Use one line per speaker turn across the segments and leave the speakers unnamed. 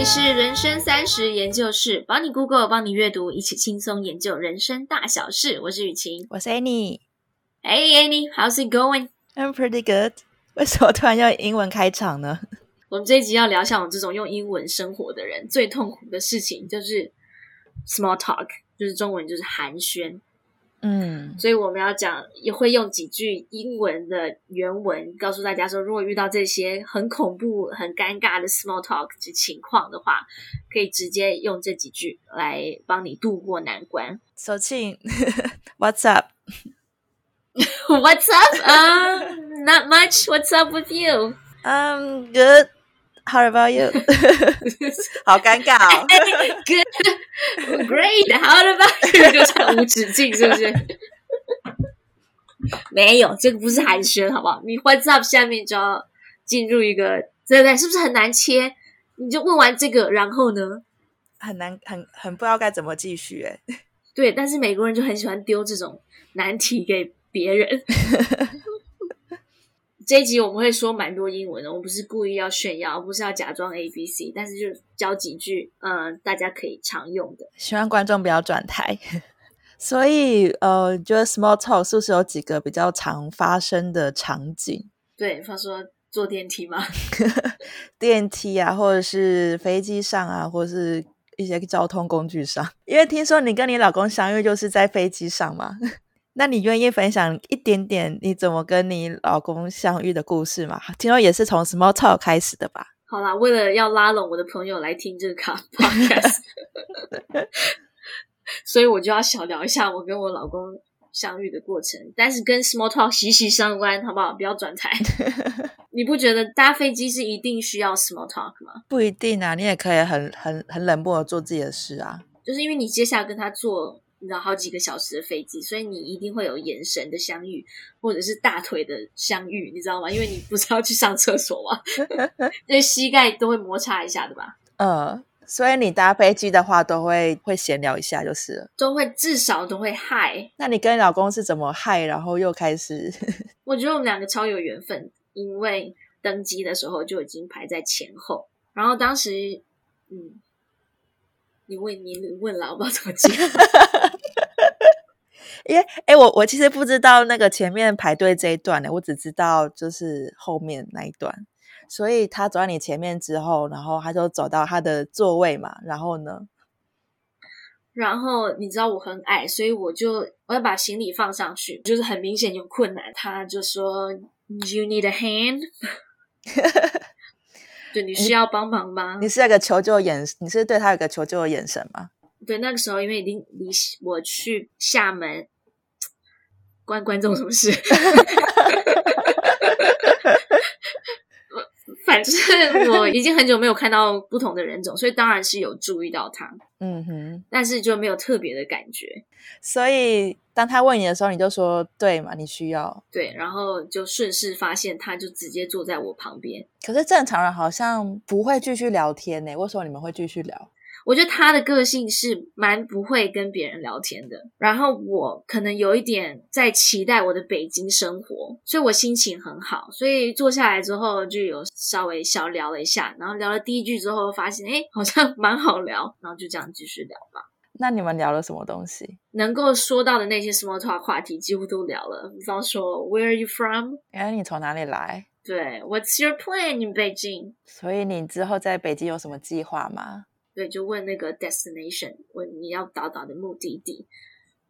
里是人生三十研究室，帮你 Google，帮你阅读，一起轻松研究人生大小事。我是雨晴，
我是 Annie。
Hey Annie，how's it going？I'm
pretty good。为什么突然要英文开场呢？
我们这一集要聊像我这种用英文生活的人，最痛苦的事情就是 small talk，就是中文就是寒暄。嗯，所以我们要讲，也会用几句英文的原文告诉大家说，如果遇到这些很恐怖、很尴尬的 small talk 的情况的话，可以直接用这几句来帮你渡过难关。
So Ching，What's up？What's
up？啊、uh,，Not much. What's up with you?
I'm good. How about you？好尴尬哦。
Good, great. How about you？就唱无止境，是不是？没有，这个不是寒暄，好不好？你 What's up？下面就要进入一个，对不对？是不是很难切？你就问完这个，然后呢？
很难，很很不知道该怎么继续。哎，
对，但是美国人就很喜欢丢这种难题给别人。这一集我们会说蛮多英文的，我不是故意要炫耀，不是要假装 A B C，但是就教几句，嗯、呃，大家可以常用的。
希望观众不要转台。所以，呃，觉得 small talk 是不是有几个比较常发生的场景？
对，他说坐电梯吗？
电梯啊，或者是飞机上啊，或者是一些交通工具上。因为听说你跟你老公相遇就是在飞机上嘛。那你愿意分享一点点你怎么跟你老公相遇的故事吗？听说也是从 small talk 开始的吧？
好啦，为了要拉拢我的朋友来听这个卡 podcast，所以我就要小聊一下我跟我老公相遇的过程，但是跟 small talk 息息相关，好不好？不要转台。你不觉得搭飞机是一定需要 small talk 吗？
不一定啊，你也可以很很很冷漠的做自己的事啊。
就是因为你接下来跟他做。你知道好几个小时的飞机，所以你一定会有眼神的相遇，或者是大腿的相遇，你知道吗？因为你不是要去上厕所吗？因为膝盖都会摩擦一下的吧？
呃，所以你搭飞机的话，都会会闲聊一下，就是了，
都会至少都会嗨。
那你跟你老公是怎么嗨，然后又开始？
我觉得我们两个超有缘分，因为登机的时候就已经排在前后，然后当时，嗯。你问你问了，我不知道怎么讲。
因为哎，我我其实不知道那个前面排队这一段呢，我只知道就是后面那一段。所以他走在你前面之后，然后他就走到他的座位嘛，然后呢？
然后你知道我很矮，所以我就我要把行李放上去，就是很明显有困难。他就说：“You need a hand。” 对，你需要帮忙吗？
你是那个求救眼，你是对他有个求救的眼神吗？
对，那个时候因为已经离我去厦门，关观众什么事？反正我已经很久没有看到不同的人种，所以当然是有注意到他。嗯哼，但是就没有特别的感觉。
所以当他问你的时候，你就说对嘛？你需要
对，然后就顺势发现，他就直接坐在我旁边。
可是正常人好像不会继续聊天呢？为什么你们会继续聊？
我觉得他的个性是蛮不会跟别人聊天的，然后我可能有一点在期待我的北京生活，所以我心情很好，所以坐下来之后就有稍微小聊了一下，然后聊了第一句之后发现，哎，好像蛮好聊，然后就这样继续聊吧。
那你们聊了什么东西？
能够说到的那些 small talk 话题几乎都聊了，比方说 Where are you from？
哎，你从哪里来？
对，What's your plan in Beijing？
所以你之后在北京有什么计划吗？
对，就问那个 destination，问你要到达的目的地，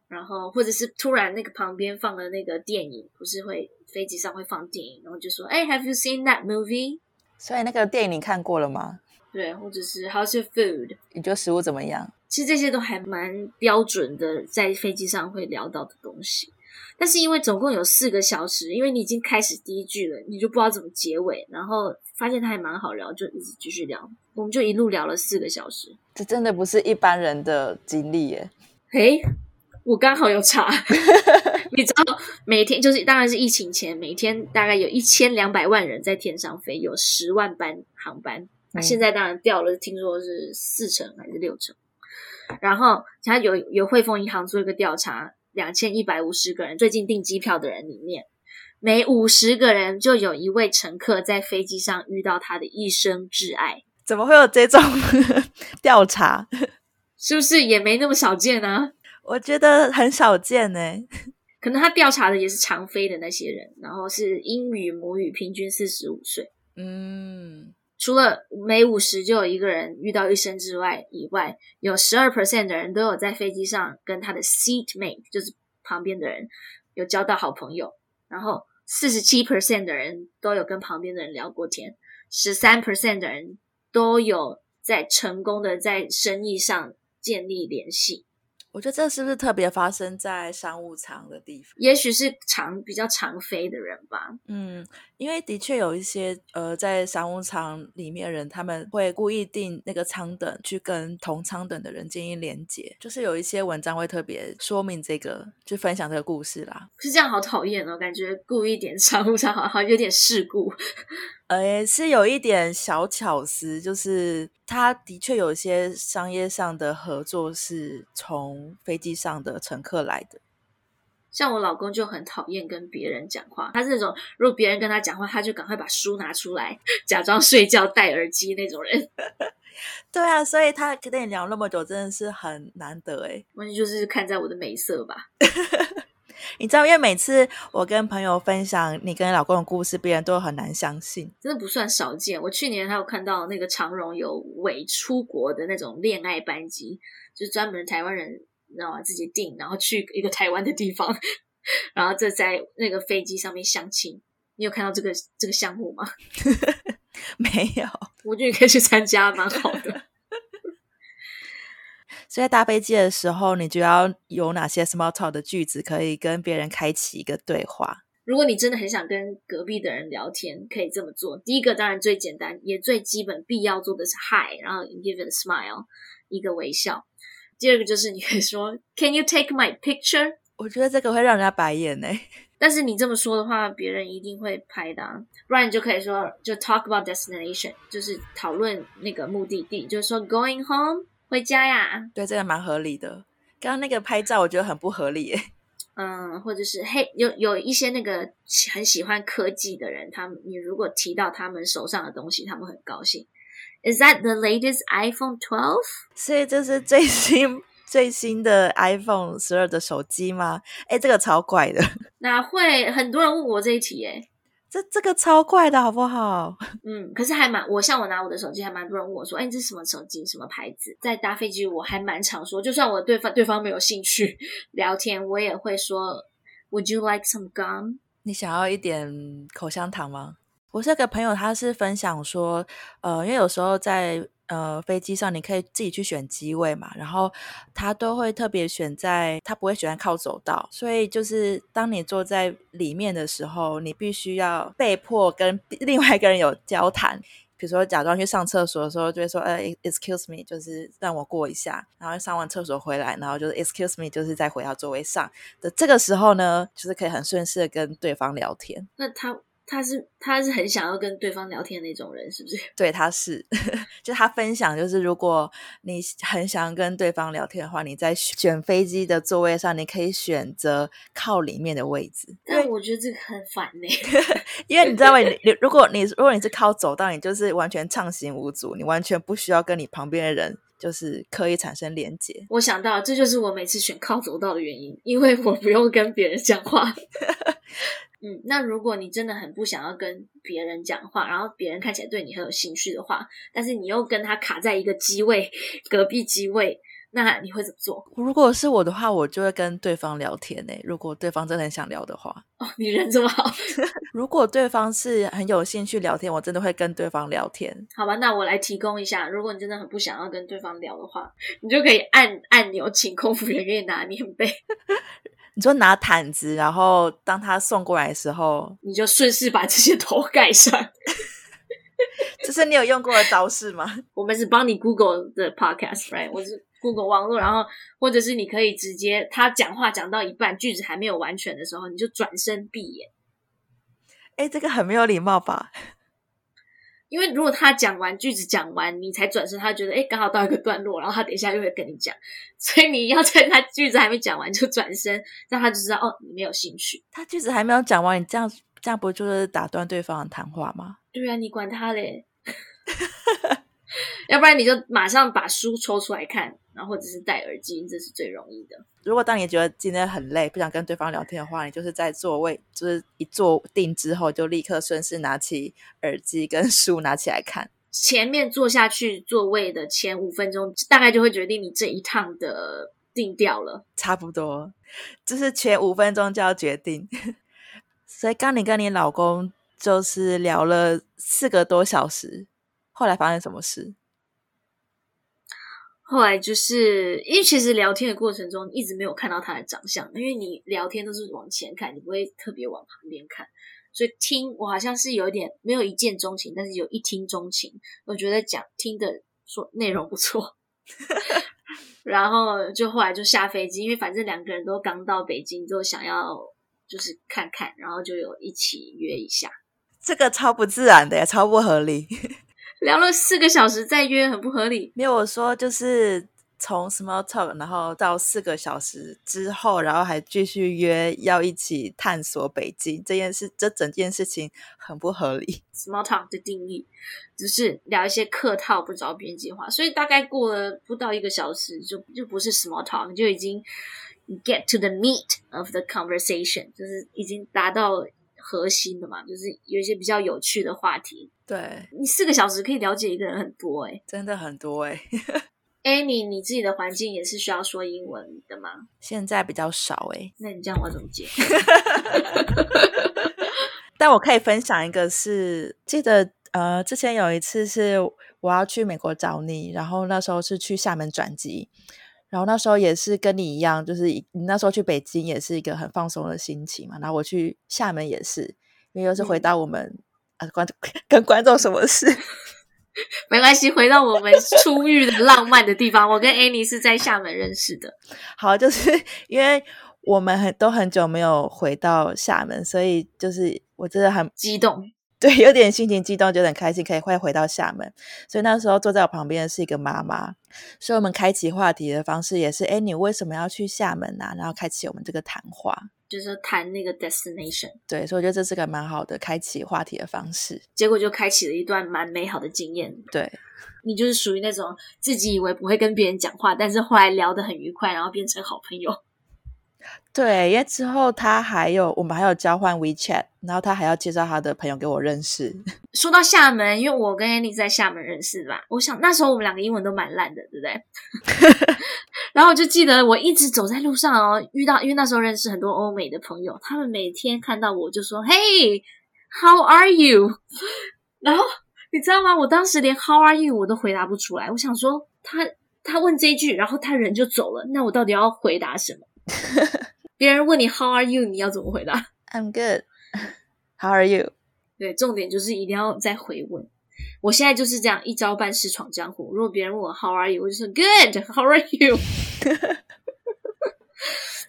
然后或者是突然那个旁边放了那个电影，不是会飞机上会放电影，然后就说，哎，Have you seen that movie？
所以那个电影你看过了吗？
对，或者是 How's your food？
你觉得食物怎么样？
其实这些都还蛮标准的，在飞机上会聊到的东西。但是因为总共有四个小时，因为你已经开始第一句了，你就不知道怎么结尾，然后发现它还蛮好聊，就一直继续聊。我们就一路聊了四个小时，
这真的不是一般人的经历耶。
嘿，我刚好有查，你知道每天就是当然是疫情前，每天大概有一千两百万人在天上飞，有十万班航班。那、嗯、现在当然掉了，听说是四成还是六成。然后他有有汇丰银行做一个调查，两千一百五十个人最近订机票的人里面，每五十个人就有一位乘客在飞机上遇到他的一生挚爱。
怎么会有这种 调查？
是不是也没那么少见啊？
我觉得很少见呢。
可能他调查的也是常飞的那些人，然后是英语母语，平均四十五岁。嗯，除了每五十就有一个人遇到一生之外，以外有十二 percent 的人都有在飞机上跟他的 seatmate，就是旁边的人有交到好朋友。然后四十七 percent 的人都有跟旁边的人聊过天，十三 percent 的人都有在成功的在生意上建立联系。
我觉得这是不是特别发生在商务舱的地方？
也许是常比较常飞的人吧。
嗯，因为的确有一些呃，在商务舱里面的人，他们会故意定那个舱等去跟同舱等的人建立连接，就是有一些文章会特别说明这个，就分享这个故事啦。
是这样，好讨厌哦，感觉故意点商务舱，好好有点事故。
呃，是有一点小巧思，就是他的确有一些商业上的合作是从飞机上的乘客来的。
像我老公就很讨厌跟别人讲话，他是那种如果别人跟他讲话，他就赶快把书拿出来，假装睡觉戴耳机那种人。
对啊，所以他跟你聊那么久，真的是很难得哎。
问题就是看在我的美色吧。
你知道，因为每次我跟朋友分享你跟老公的故事，别人都很难相信，
真的不算少见。我去年还有看到那个长荣有伪出国的那种恋爱班机，就是专门台湾人，你知道吗？自己订，然后去一个台湾的地方，然后这在那个飞机上面相亲。你有看到这个这个项目吗？
没有，
我觉得你可以去参加，蛮好的。
所以在搭飞机的时候，你就要有哪些 small talk 的句子可以跟别人开启一个对话？
如果你真的很想跟隔壁的人聊天，可以这么做。第一个当然最简单也最基本必要做的是 hi，然后 give it a smile，一个微笑。第二个就是你可以说 Can you take my picture？
我觉得这个会让人家白眼哎。
但是你这么说的话，别人一定会拍的啊。不然你就可以说就 talk about destination，就是讨论那个目的地，就是说 going home。回家呀，
对，这个蛮合理的。刚刚那个拍照，我觉得很不合理耶。
嗯，或者是嘿，有有一些那个很喜欢科技的人，他们你如果提到他们手上的东西，他们很高兴。Is that the latest iPhone 12?
所以这是最新最新的 iPhone 十二的手机吗？哎，这个超怪的。
那会？很多人问我这一题耶。
这这个超快的，好不好？
嗯，可是还蛮，我像我拿我的手机，还蛮多人问我说：“哎，这是什么手机？什么牌子？”在搭飞机，我还蛮常说，就算我对方对方没有兴趣 聊天，我也会说：“Would you like some gum？”
你想要一点口香糖吗？我这个朋友，他是分享说，呃，因为有时候在。呃，飞机上你可以自己去选机位嘛，然后他都会特别选在，他不会喜欢靠走道，所以就是当你坐在里面的时候，你必须要被迫跟 另外一个人有交谈，比如说假装去上厕所的时候，就会说呃，excuse me，就是让我过一下，然后上完厕所回来，然后就是 excuse me，就是再回到座位上的这个时候呢，就是可以很顺势的跟对方聊天。
那他。他是他是很想要跟对方聊天的那种人，是不是？
对，他是，就他分享，就是如果你很想跟对方聊天的话，你在选飞机的座位上，你可以选择靠里面的位置。
但我觉得这个很烦呢，
因为你知道吗？你如果你如果你是靠走道，你就是完全畅行无阻，你完全不需要跟你旁边的人就是刻意产生连接。
我想到，这就是我每次选靠走道的原因，因为我不用跟别人讲话。嗯，那如果你真的很不想要跟别人讲话，然后别人看起来对你很有兴趣的话，但是你又跟他卡在一个机位，隔壁机位，那你会怎么做？
如果是我的话，我就会跟对方聊天诶。如果对方真的很想聊的话，
哦，你人这么好。
如果对方是很有兴趣聊天，我真的会跟对方聊天。
好吧，那我来提供一下，如果你真的很不想要跟对方聊的话，你就可以按按钮，请空服员给你拿棉被。
你说拿毯子，然后当他送过来的时候，
你就顺势把这些头盖上。
这是你有用过的招式吗？
我们是帮你 Google 的 podcast，right？我是 Google 网络，然后或者是你可以直接他讲话讲到一半，句子还没有完全的时候，你就转身闭眼。
哎，这个很没有礼貌吧？
因为如果他讲完句子讲完，你才转身，他觉得诶刚好到一个段落，然后他等一下又会跟你讲，所以你要在他句子还没讲完就转身，让他就知道哦，你没有兴趣。
他句子还没有讲完，你这样这样不就是打断对方的谈话吗？
对啊，你管他嘞。要不然你就马上把书抽出来看，然后或者是戴耳机，这是最容易的。
如果当你觉得今天很累，不想跟对方聊天的话，你就是在座位，就是一坐定之后，就立刻顺势拿起耳机跟书拿起来看。
前面坐下去座位的前五分钟，大概就会决定你这一趟的定调了。
差不多，就是前五分钟就要决定。所以刚你跟你老公就是聊了四个多小时，后来发生什么事？
后来就是因为其实聊天的过程中一直没有看到他的长相，因为你聊天都是往前看，你不会特别往旁边看。所以听我好像是有一点没有一见钟情，但是有一听钟情。我觉得讲听的说内容不错，然后就后来就下飞机，因为反正两个人都刚到北京，就想要就是看看，然后就有一起约一下。
这个超不自然的，呀超不合理。
聊了四个小时再约，很不合理。
没有我说就是。从 small talk，然后到四个小时之后，然后还继续约要一起探索北京这件事，这整件事情很不合理。
small talk 的定义就是聊一些客套不着边际话，所以大概过了不到一个小时，就就不是 small talk，就已经 get to the meat of the conversation，就是已经达到核心的嘛，就是有一些比较有趣的话题。
对，
你四个小时可以了解一个人很多诶，
真的很多
Amy，你自己的环境也是需要说英文的吗？
现在比较少哎。
那你这样我怎么接？
但我可以分享一个是，是记得呃，之前有一次是我要去美国找你，然后那时候是去厦门转机，然后那时候也是跟你一样，就是你那时候去北京也是一个很放松的心情嘛，然后我去厦门也是，因为又是回到我们、嗯、啊观跟观众什么事。
没关系，回到我们初遇的浪漫的地方。我跟 Annie 是在厦门认识的。
好，就是 因为我们很都很久没有回到厦门，所以就是我真的很
激动，
对，有点心情激动，就很开心可以快回到厦门。所以那时候坐在我旁边的是一个妈妈，所以我们开启话题的方式也是：哎，你为什么要去厦门啊？然后开启我们这个谈话。
就是谈那个 destination，
对，所以我觉得这是个蛮好的开启话题的方式。
结果就开启了一段蛮美好的经验。
对，
你就是属于那种自己以为不会跟别人讲话，但是后来聊得很愉快，然后变成好朋友。
对，因为之后他还有我们还有交换 WeChat，然后他还要介绍他的朋友给我认识。
说到厦门，因为我跟 Annie 在厦门认识吧，我想那时候我们两个英文都蛮烂的，对不对？然后我就记得我一直走在路上哦，遇到因为那时候认识很多欧美的朋友，他们每天看到我就说：“Hey，how are you？” 然后你知道吗？我当时连 “How are you” 我都回答不出来。我想说他他问这一句，然后他人就走了，那我到底要回答什么？别人问你 “How are you”，你要怎么回答
？I'm good. How are you？
对，重点就是一定要再回问。我现在就是这样一招半式闯江湖。如果别人问我 “How are you”，我就说 “Good. How are you？”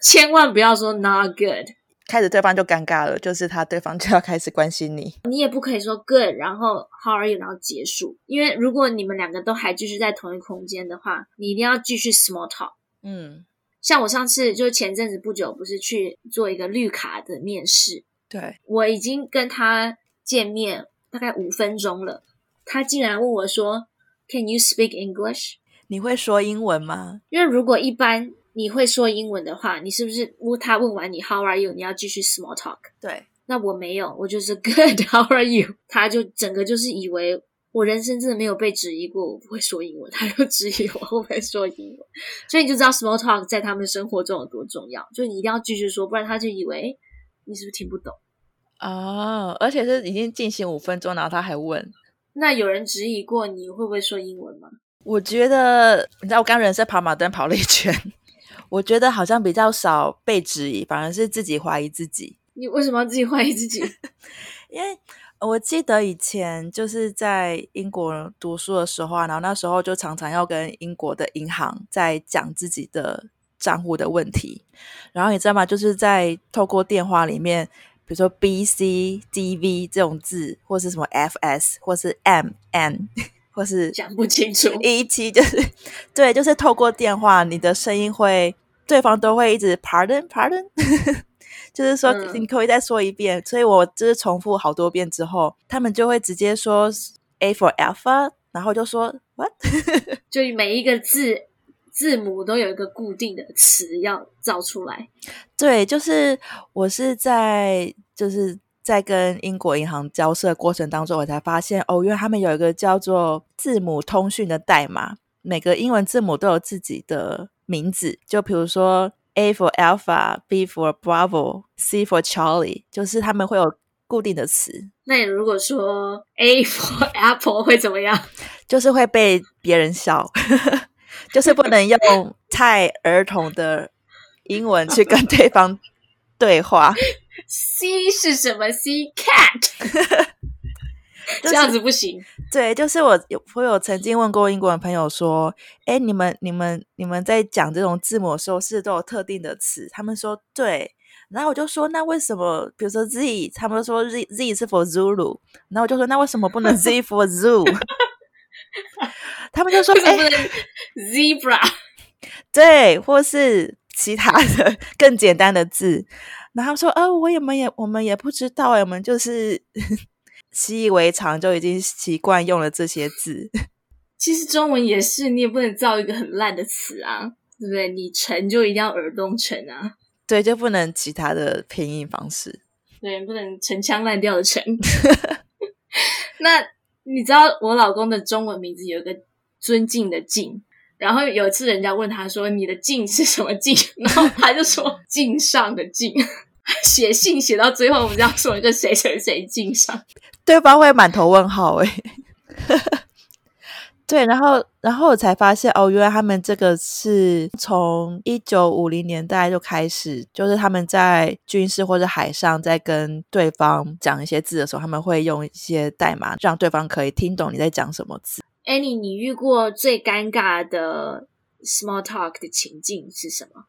千万不要说 “Not good”，
开始对方就尴尬了，就是他对方就要开始关心你。
你也不可以说 “Good”，然后 “How are you”，然后结束。因为如果你们两个都还继续在同一空间的话，你一定要继续 small talk。
嗯。
像我上次就前阵子不久，不是去做一个绿卡的面试，
对，
我已经跟他见面大概五分钟了，他竟然问我说：“Can you speak English？”
你会说英文吗？
因为如果一般你会说英文的话，你是不是问他问完你 “How are you”，你要继续 small talk？
对，
那我没有，我就是 “Good，How are you？” 他就整个就是以为。我人生真的没有被质疑过，我不会说英文，他又质疑我会不会说英文，所以你就知道 small talk 在他们生活中有多重要，就你一定要继续说，不然他就以为你是不是听不懂
哦，而且是已经进行五分钟，然后他还问，
那有人质疑过你会不会说英文吗？
我觉得，你知道我刚人生跑马灯跑了一圈，我觉得好像比较少被质疑，反而是自己怀疑自己。
你为什么要自己怀疑自己？
因为。我记得以前就是在英国读书的时候啊，然后那时候就常常要跟英国的银行在讲自己的账户的问题，然后你知道吗？就是在透过电话里面，比如说 B C D V 这种字，或是什么 F S，或是 M N，或是
讲不清楚。
一七就是对，就是透过电话，你的声音会，对方都会一直 Pardon Pardon。就是说，你可以再说一遍，嗯、所以我就是重复好多遍之后，他们就会直接说 A for Alpha 然后就说 What？
就每一个字字母都有一个固定的词要造出来。
对，就是我是在就是在跟英国银行交涉过程当中，我才发现哦，因为他们有一个叫做字母通讯的代码，每个英文字母都有自己的名字。就比如说 A for Alpha，B for Bravo，C for Charlie，就是他们会有固定的词。
那你如果说 A for Apple 会怎么样？
就是会被别人笑，就是不能用太儿童的英文去跟对方对话。
C 是什么？C cat，这样子不行。
对，就是我有我有曾经问过英国人朋友说：“哎，你们你们你们在讲这种字母的时候，是都有特定的词？”他们说：“对。”然后我就说：“那为什么？比如说 Z，他们说 Z Z 是 for Zulu，然后我就说：那为什么不能 Z for Zoo？” 他们就说：“哎
，zebra，
对，或是其他的更简单的字。”然后说：“呃，我也们也我们也不知道，我们就是习以为常，就已经习惯用了这些字。
其实中文也是，你也不能造一个很烂的词啊，对不对？你成就一定要耳东成啊，
对，就不能其他的拼音方式，
对，不能陈腔滥调的成。那你知道我老公的中文名字有一个？”尊敬的敬，然后有一次人家问他说：“你的敬是什么敬？” 然后他就说：“敬上的敬。” 写信写到最后，我们就要说一个谁谁谁敬上，
对方会满头问号诶。对，然后然后我才发现哦，原来他们这个是从一九五零年代就开始，就是他们在军事或者海上在跟对方讲一些字的时候，他们会用一些代码，让对方可以听懂你在讲什么字。
Annie，你遇过最尴尬的 small talk 的情境是什么？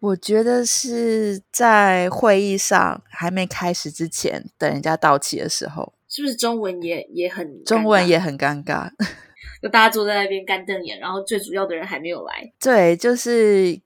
我觉得是在会议上还没开始之前，等人家到齐的时候，
是不是中文也也很
中文也很尴尬？
就大家坐在那边干瞪眼，然后最主要的人还没有来。
对，就是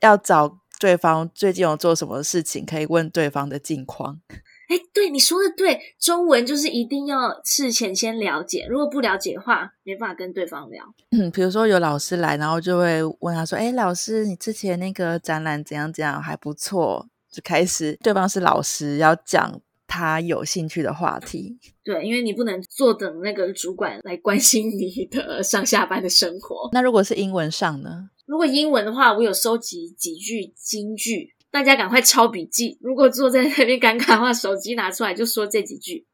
要找对方最近有做什么事情，可以问对方的近况。
哎，对，你说的对，中文就是一定要事前先了解，如果不了解的话，没办法跟对方聊。
嗯，比如说有老师来，然后就会问他说：“哎，老师，你之前那个展览怎样怎样，还不错。”就开始对方是老师，要讲他有兴趣的话题。
对，因为你不能坐等那个主管来关心你的上下班的生活。
那如果是英文上呢？
如果英文的话，我有收集几句金句。大家赶快抄笔记。如果坐在那边尴尬的话，手机拿出来就说这几句。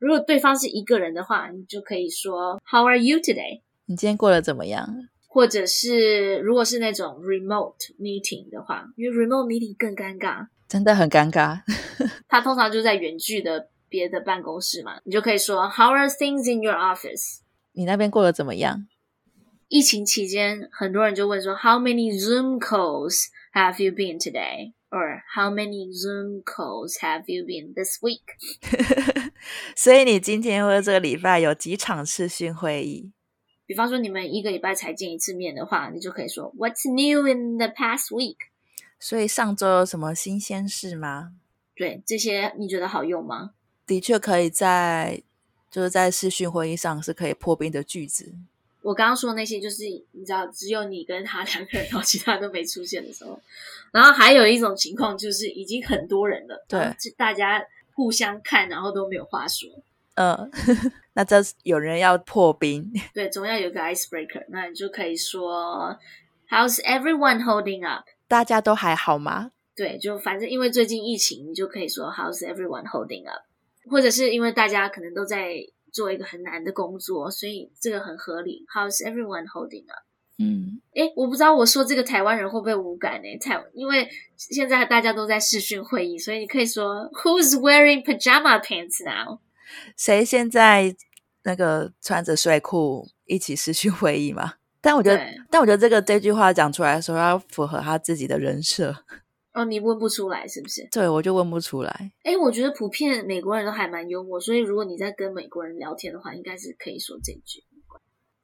如果对方是一个人的话，你就可以说 “How are you today？”
你今天过得怎么样？
或者是如果是那种 remote meeting 的话，因为 remote meeting 更尴尬，
真的很尴尬。
他通常就在远距的别的办公室嘛，你就可以说 “How are things in your office？”
你那边过得怎么样？
疫情期间，很多人就问说 “How many Zoom calls have you been today？” Or how many Zoom calls have you been this week？
所以你今天或者这个礼拜有几场视讯会议？
比方说你们一个礼拜才见一次面的话，你就可以说 What's new in the past week？
所以上周有什么新鲜事吗？
对，这些你觉得好用吗？
的确可以在就是在视讯会议上是可以破冰的句子。
我刚刚说的那些，就是你知道，只有你跟他两个人，然后其他都没出现的时候。然后还有一种情况，就是已经很多人了，
对，就
大家互相看，然后都没有话说。
嗯、呃，那这有人要破冰，
对，总要有个 icebreaker。那你就可以说，How's everyone holding up？
大家都还好吗？
对，就反正因为最近疫情，你就可以说 How's everyone holding up？或者是因为大家可能都在。做一个很难的工作，所以这个很合理。How's everyone holding up？
嗯，
诶，我不知道我说这个台湾人会不会无感呢？台，因为现在大家都在视讯会议，所以你可以说 Who's wearing pajama pants now？
谁现在那个穿着睡裤一起视讯会议吗？但我觉得，但我觉得这个这句话讲出来的时候要符合他自己的人设。
哦，你问不出来是不是？
对，我就问不出来。
哎，我觉得普遍美国人都还蛮幽默，所以如果你在跟美国人聊天的话，应该是可以说这句。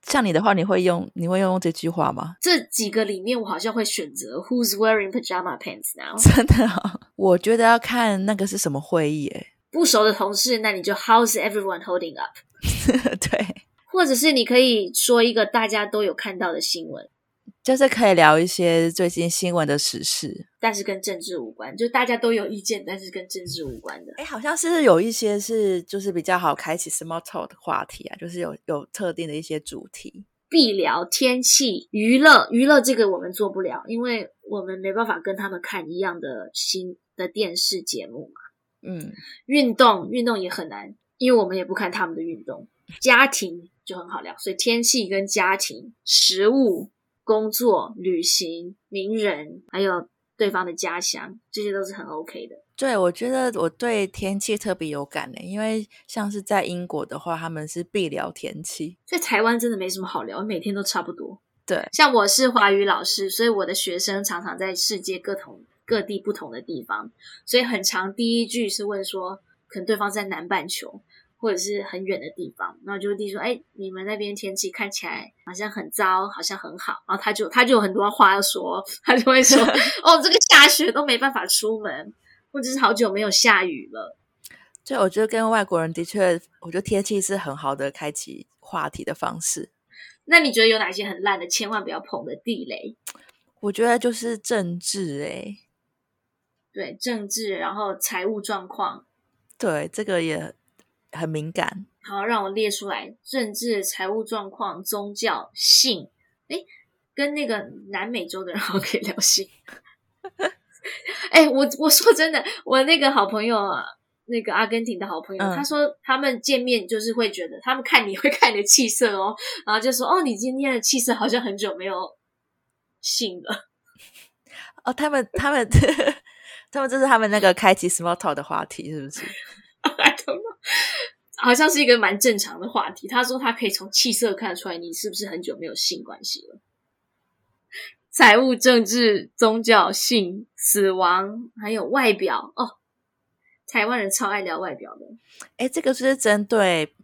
像你的话，你会用你会用这句话吗？
这几个里面，我好像会选择 Who's wearing pajama pants now？
真的啊？我觉得要看那个是什么会议。哎，
不熟的同事，那你就 How's everyone holding up？
对。
或者是你可以说一个大家都有看到的新闻，
就是可以聊一些最近新闻的时事，
但是跟政治无关，就大家都有意见，但是跟政治无关的。
哎，好像是有一些是就是比较好开启 small talk 的话题啊，就是有有特定的一些主题。
必聊天气、娱乐，娱乐这个我们做不了，因为我们没办法跟他们看一样的新的电视节目嘛。嗯，运动运动也很难，因为我们也不看他们的运动。家庭就很好聊，所以天气跟家庭、食物、工作、旅行、名人，还有对方的家乡，这些都是很 OK 的。
对，我觉得我对天气特别有感呢，因为像是在英国的话，他们是必聊天气。
在台湾真的没什么好聊，每天都差不多。
对，
像我是华语老师，所以我的学生常常在世界各同各地不同的地方，所以很常第一句是问说，可能对方在南半球或者是很远的地方，然后就会第一说，哎，你们那边天气看起来好像很糟，好像很好，然后他就他就有很多话要说，他就会说，哦，这个下雪都没办法出门。或者是好久没有下雨了，
对，我觉得跟外国人的确，我觉得天气是很好的开启话题的方式。
那你觉得有哪些很烂的，千万不要碰的地雷？
我觉得就是政治、欸，哎，
对，政治，然后财务状况，
对，这个也很敏感。
好，让我列出来：政治、财务状况、宗教、性。诶，跟那个南美洲的人 好可以聊性。哎、欸，我我说真的，我那个好朋友啊，那个阿根廷的好朋友，嗯、他说他们见面就是会觉得，他们看你会看你的气色哦，然后就说哦，你今天的气色好像很久没有性了。
哦，他们他们 他们这是他们那个开启 small talk 的话题，是不是
好像是一个蛮正常的话题。他说他可以从气色看出来你是不是很久没有性关系了。财务、政治、宗教、性、死亡，还有外表哦。台湾人超爱聊外表的。
诶，这个是针对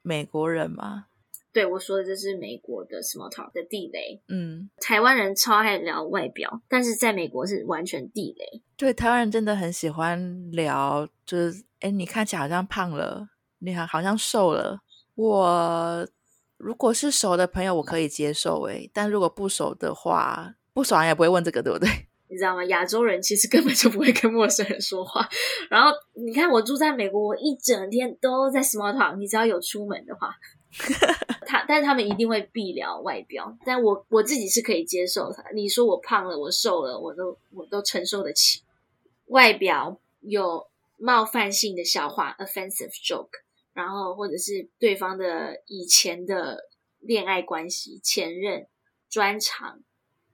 美国人吗？
对，我说的这是美国的 small talk 的地雷。嗯，台湾人超爱聊外表，但是在美国是完全地雷。
对，台湾人真的很喜欢聊，就是诶，你看起来好像胖了，你好好像瘦了。我如果是熟的朋友，我可以接受诶，但如果不熟的话。不熟也不会问这个，对不对？
你知道吗？亚洲人其实根本就不会跟陌生人说话。然后你看，我住在美国，我一整天都在 small talk。你只要有出门的话，他但是他们一定会必聊外表。但我我自己是可以接受的。你说我胖了，我瘦了，我都我都承受得起。外表有冒犯性的笑话 （offensive joke），然后或者是对方的以前的恋爱关系、前任、专长。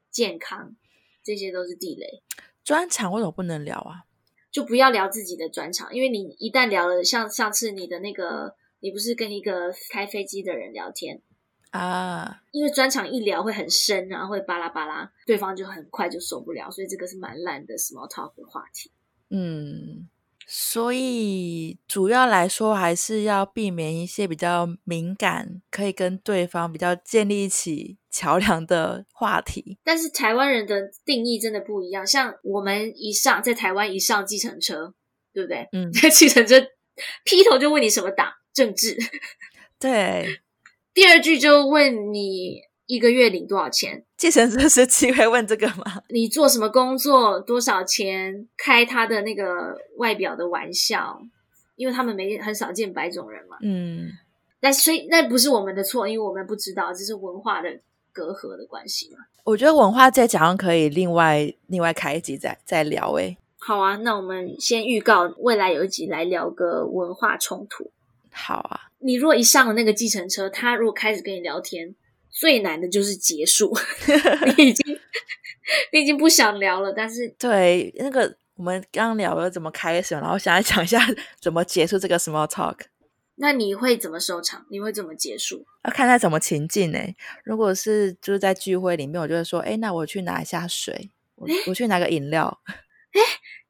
健康，这些都是地雷。
专长为什么不能聊啊？
就不要聊自己的专长，因为你一旦聊了，像上次你的那个，你不是跟一个开飞机的人聊天啊？因为专长一聊会很深，然后会巴拉巴拉，对方就很快就受不了，所以这个是蛮烂的 small talk 的话题。
嗯。所以主要来说，还是要避免一些比较敏感，可以跟对方比较建立起桥梁的话题。
但是台湾人的定义真的不一样，像我们一上在台湾一上计程车，对不对？嗯，在 计程车劈头就问你什么党政治，
对，
第二句就问你。一个月领多少钱？
计程车司机会问这个吗？
你做什么工作？多少钱？开他的那个外表的玩笑，因为他们没很少见白种人嘛。嗯，那所以那不是我们的错，因为我们不知道这是文化的隔阂的关系嘛。
我觉得文化再讲可以另外另外开一集再再聊诶。
好啊，那我们先预告未来有一集来聊个文化冲突。
好啊，
你如果一上了那个计程车，他如果开始跟你聊天。最难的就是结束，你已经你已经不想聊了，但是
对那个我们刚刚聊了怎么开始，然后想来讲一下 怎么结束这个 small talk。
那你会怎么收场？你会怎么结束？
要看在什么情境呢？如果是就是在聚会里面，我就会说，哎，那我去拿一下水，我我去拿个饮料。
哎，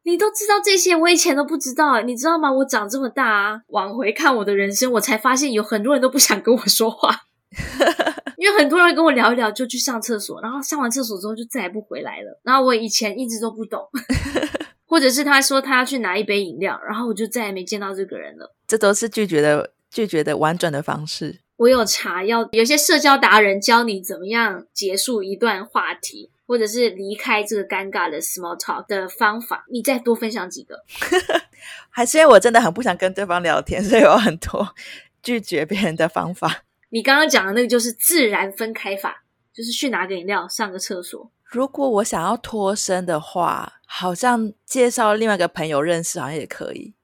你都知道这些，我以前都不知道，你知道吗？我长这么大啊，往回看我的人生，我才发现有很多人都不想跟我说话。因为很多人跟我聊一聊就去上厕所，然后上完厕所之后就再也不回来了。然后我以前一直都不懂，或者是他说他要去拿一杯饮料，然后我就再也没见到这个人了。
这都是拒绝的拒绝的婉转的方式。
我有查要，有些社交达人教你怎么样结束一段话题，或者是离开这个尴尬的 small talk 的方法。你再多分享几个？
还是因为我真的很不想跟对方聊天，所以有很多拒绝别人的方法。
你刚刚讲的那个就是自然分开法，就是去拿个饮料，上个厕所。
如果我想要脱身的话，好像介绍另外一个朋友认识，好像也可以，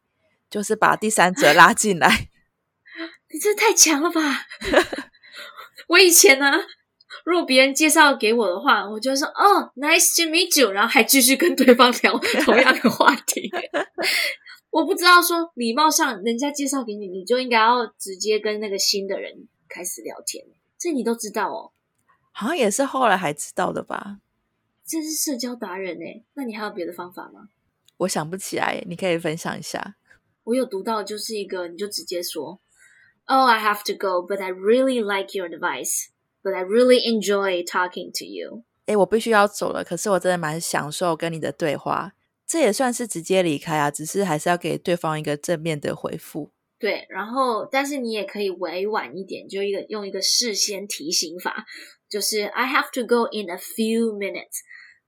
就是把第三者拉进来。
你这太强了吧！我以前呢，如果别人介绍给我的话，我就会说哦，nice to meet you，然后还继续跟对方聊同样的话题。我不知道说礼貌上，人家介绍给你，你就应该要直接跟那个新的人开始聊天。这你都知道哦？
好像也是后来还知道的吧？
这是社交达人诶，那你还有别的方法吗？
我想不起来，你可以分享一下。
我有读到，就是一个，你就直接说。Oh, I have to go, but I really like your advice. But I really enjoy talking to you.
诶，我必须要走了，可是我真的蛮享受跟你的对话。这也算是直接离开啊，只是还是要给对方一个正面的回复。
对，然后但是你也可以委婉一点，就一个用一个事先提醒法，就是 I have to go in a few minutes,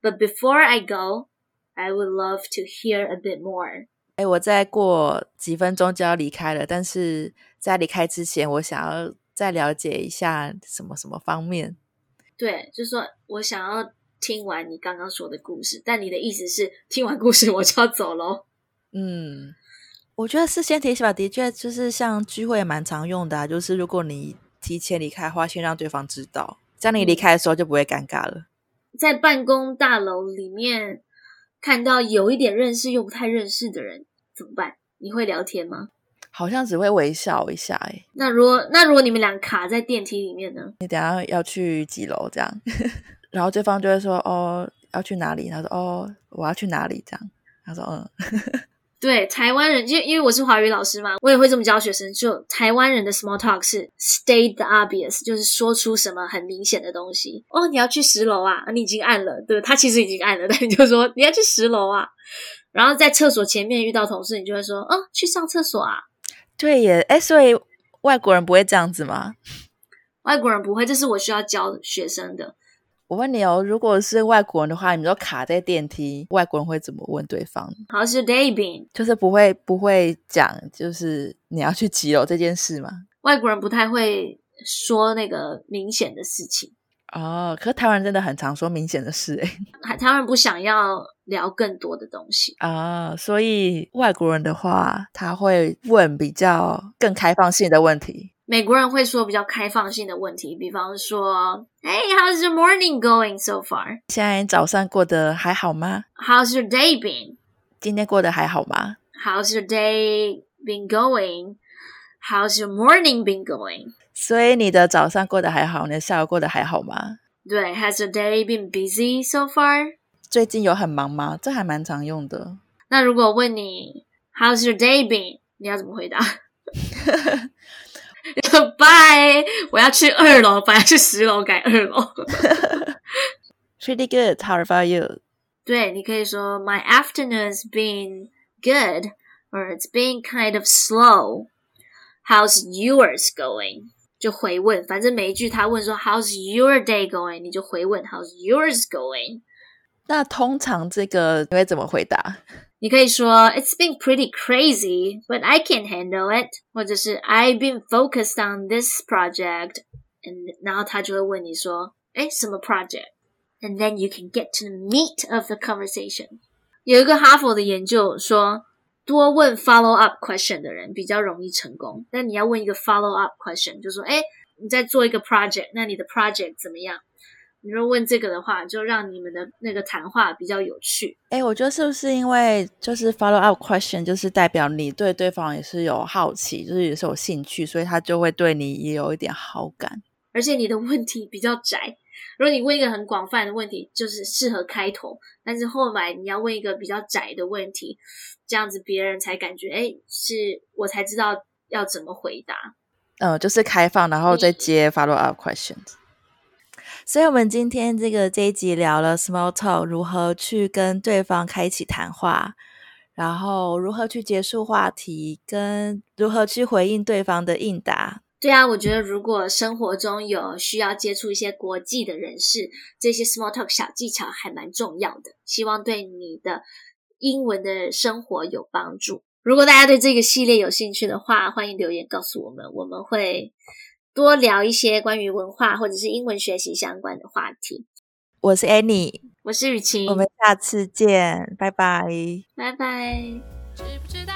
but before I go, I would love to hear a bit more.
诶，我再过几分钟就要离开了，但是。在离开之前，我想要再了解一下什么什么方面。
对，就是说我想要听完你刚刚说的故事，但你的意思是听完故事我就要走喽？
嗯，我觉得事先提醒吧，的确就是像聚会也蛮常用的啊，就是如果你提前离开的话，先让对方知道，这样你离开的时候就不会尴尬了。
在办公大楼里面看到有一点认识又不太认识的人怎么办？你会聊天吗？
好像只会微笑一下，哎。
那如果那如果你们俩卡在电梯里面呢？
你等下要去几楼这样？然后对方就会说：“哦，要去哪里？”他说：“哦，我要去哪里？”这样。他说：“嗯。”
对，台湾人，因为因为我是华语老师嘛，我也会这么教学生。就台湾人的 small talk 是 state the obvious，就是说出什么很明显的东西。哦，你要去十楼啊？你已经按了，对，他其实已经按了，但你就说你要去十楼啊。然后在厕所前面遇到同事，你就会说：“哦，去上厕所啊。”
对耶，哎，所以外国人不会这样子吗？
外国人不会，这是我需要教学生的。
我问你哦，如果是外国人的话，你们都卡在电梯，外国人会怎么问对方
？How's your day been？
就是不会不会讲，就是你要去几楼这件事吗？
外国人不太会说那个明显的事情。
哦，可是台湾人真的很常说明显的事 诶，
台湾人不想要聊更多的东西
啊、哦，所以外国人的话，他会问比较更开放性的问题。
美国人会说比较开放性的问题，比方说，Hey, how's your morning going so far？
现在早上过得还好吗
？How's your day been？
今天过得还好吗
？How's your day been going？How's your morning been going？
所以你的早上过得还好，你的下午过得还好吗？
对，Has your day been busy so far？
最近有很忙吗？这还蛮常用的。
那如果问你 How's your day been？你要怎么回答 ？Bye，我要去二楼，本来去十楼改二楼。
Pretty good. How about you？
对，你可以说 My afternoon's been good, or it's been kind of slow. How's yours going? 就回问，反正每一句他问说 How's your day going？你就回问 How's yours going？
那通常这个你会怎么回答？
你可以说 It's been pretty crazy, but I can handle it。或者是 I've been focused on this project。And 然后他就会问你说，哎，什么 project？And then you can get to the meat of the conversation。有一个哈佛的研究说。多问 follow up question 的人比较容易成功，但你要问一个 follow up question，就说：哎，你在做一个 project，那你的 project 怎么样？ 你说问这个的话，就让你们的那个谈话比较有趣。
哎，我觉得是不是因为就是 follow up question，就是代表你对对方也是有好奇，就是也是有兴趣，所以他就会对你也有一点好感，
而且你的问题比较窄。如果你问一个很广泛的问题，就是适合开头，但是后来你要问一个比较窄的问题，这样子别人才感觉，诶，是我才知道要怎么回答。
嗯，就是开放，然后再接 follow up questions。所以，我们今天这个这一集聊了 small talk 如何去跟对方开启谈话，然后如何去结束话题，跟如何去回应对方的应答。
对啊，我觉得如果生活中有需要接触一些国际的人士，这些 small talk 小技巧还蛮重要的。希望对你的英文的生活有帮助。如果大家对这个系列有兴趣的话，欢迎留言告诉我们，我们会多聊一些关于文化或者是英文学习相关的话题。
我是 Annie，
我是雨晴，
我们下次见，拜拜，
拜拜。知不知道